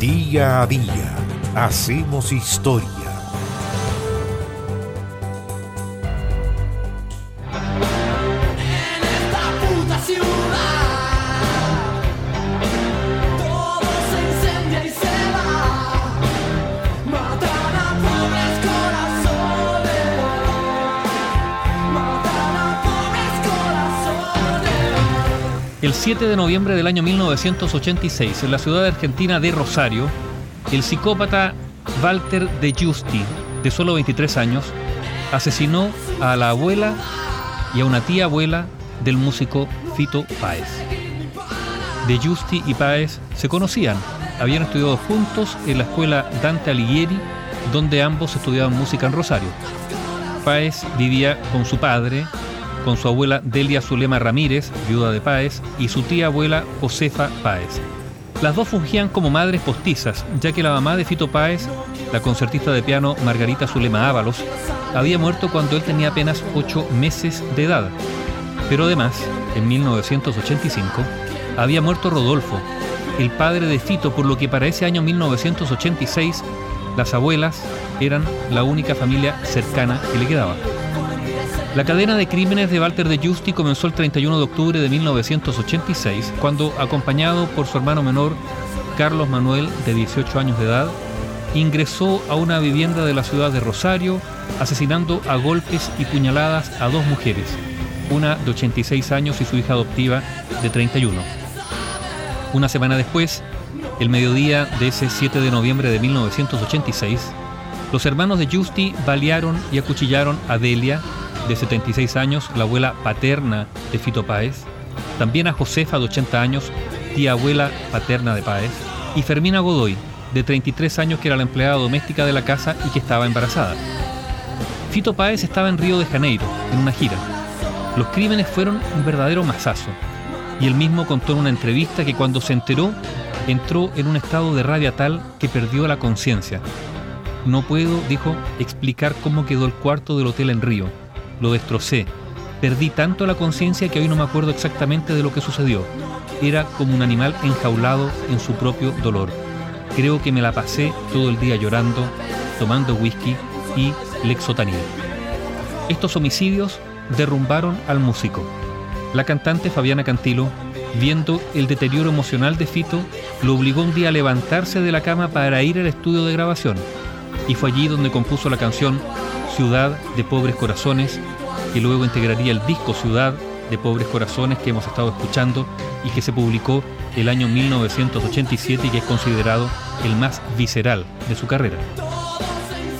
Día a día hacemos historia. El 7 de noviembre del año 1986, en la ciudad argentina de Rosario, el psicópata Walter de Giusti, de solo 23 años, asesinó a la abuela y a una tía abuela del músico Fito Páez. De Giusti y Páez se conocían, habían estudiado juntos en la escuela Dante Alighieri, donde ambos estudiaban música en Rosario. Páez vivía con su padre, con su abuela Delia Zulema Ramírez, viuda de Páez, y su tía abuela Josefa Páez. Las dos fungían como madres postizas, ya que la mamá de Fito Páez, la concertista de piano Margarita Zulema Ábalos, había muerto cuando él tenía apenas ocho meses de edad. Pero además, en 1985, había muerto Rodolfo, el padre de Fito, por lo que para ese año 1986 las abuelas eran la única familia cercana que le quedaba. La cadena de crímenes de Walter de Giusti comenzó el 31 de octubre de 1986, cuando, acompañado por su hermano menor, Carlos Manuel, de 18 años de edad, ingresó a una vivienda de la ciudad de Rosario, asesinando a golpes y puñaladas a dos mujeres, una de 86 años y su hija adoptiva de 31. Una semana después, el mediodía de ese 7 de noviembre de 1986, los hermanos de Giusti balearon y acuchillaron a Delia, de 76 años, la abuela paterna de Fito Páez, también a Josefa, de 80 años, tía abuela paterna de Páez, y Fermina Godoy, de 33 años, que era la empleada doméstica de la casa y que estaba embarazada. Fito Páez estaba en Río de Janeiro, en una gira. Los crímenes fueron un verdadero masazo, y él mismo contó en una entrevista que cuando se enteró, entró en un estado de rabia tal que perdió la conciencia. No puedo, dijo, explicar cómo quedó el cuarto del hotel en Río lo destrocé. Perdí tanto la conciencia que hoy no me acuerdo exactamente de lo que sucedió. Era como un animal enjaulado en su propio dolor. Creo que me la pasé todo el día llorando, tomando whisky y lexotanil. Estos homicidios derrumbaron al músico. La cantante Fabiana Cantilo, viendo el deterioro emocional de Fito, lo obligó un día a levantarse de la cama para ir al estudio de grabación. Y fue allí donde compuso la canción Ciudad de Pobres Corazones, que luego integraría el disco Ciudad de Pobres Corazones que hemos estado escuchando y que se publicó el año 1987 y que es considerado el más visceral de su carrera.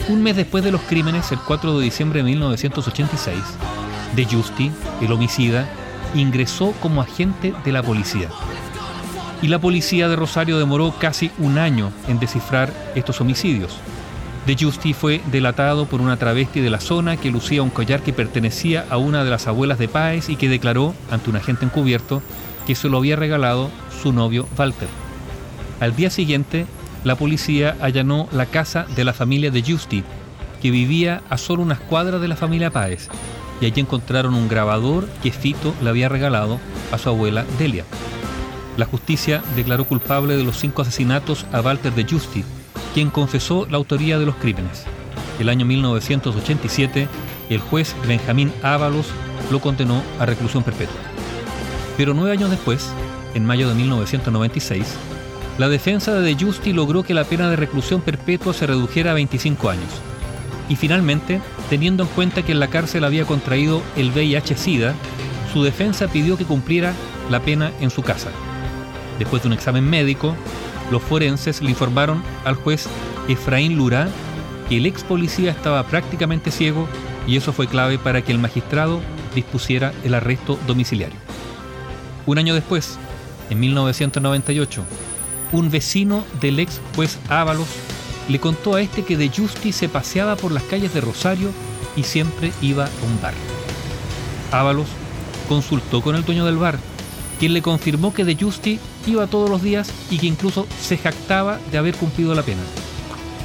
Un mes después de los crímenes, el 4 de diciembre de 1986, De Justi, el homicida, ingresó como agente de la policía. Y la policía de Rosario demoró casi un año en descifrar estos homicidios. De Justi fue delatado por una travesti de la zona que lucía un collar que pertenecía a una de las abuelas de Páez y que declaró ante un agente encubierto que se lo había regalado su novio Walter. Al día siguiente, la policía allanó la casa de la familia de Justi, que vivía a solo unas cuadras de la familia Páez, y allí encontraron un grabador que Fito le había regalado a su abuela Delia. La justicia declaró culpable de los cinco asesinatos a Walter de Justi, quien confesó la autoría de los crímenes. El año 1987, el juez Benjamín Ábalos lo condenó a reclusión perpetua. Pero nueve años después, en mayo de 1996, la defensa de De Justi logró que la pena de reclusión perpetua se redujera a 25 años. Y finalmente, teniendo en cuenta que en la cárcel había contraído el VIH-Sida, su defensa pidió que cumpliera la pena en su casa. Después de un examen médico, los forenses le informaron al juez Efraín Lurá que el ex policía estaba prácticamente ciego y eso fue clave para que el magistrado dispusiera el arresto domiciliario. Un año después, en 1998, un vecino del ex juez Ábalos le contó a este que de Justi se paseaba por las calles de Rosario y siempre iba a un bar. Ábalos consultó con el dueño del bar quien le confirmó que de Justi iba todos los días y que incluso se jactaba de haber cumplido la pena.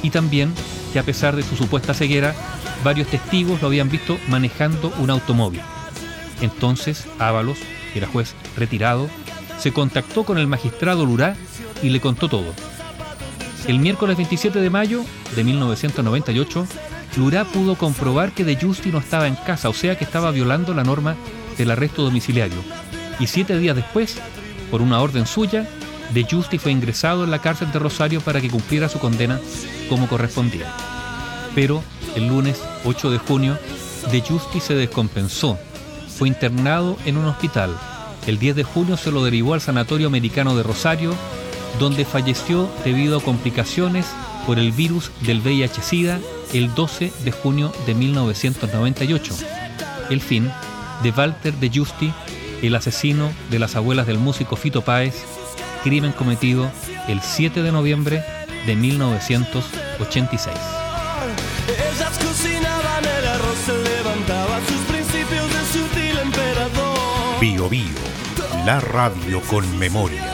Y también que a pesar de su supuesta ceguera, varios testigos lo habían visto manejando un automóvil. Entonces Ábalos, que era juez retirado, se contactó con el magistrado Lurá y le contó todo. El miércoles 27 de mayo de 1998, Lurá pudo comprobar que De Justi no estaba en casa, o sea que estaba violando la norma del arresto domiciliario. Y siete días después, por una orden suya, De Justi fue ingresado en la cárcel de Rosario para que cumpliera su condena como correspondía. Pero el lunes 8 de junio, De Justi se descompensó. Fue internado en un hospital. El 10 de junio se lo derivó al Sanatorio Americano de Rosario, donde falleció debido a complicaciones por el virus del VIH-Sida el 12 de junio de 1998. El fin de Walter de Justi, el asesino de las abuelas del músico Fito Páez, crimen cometido el 7 de noviembre de 1986. Ellas cocinaban el arroz, se levantaba sus principios de sutil emperador. Bio Bio, la radio con memoria.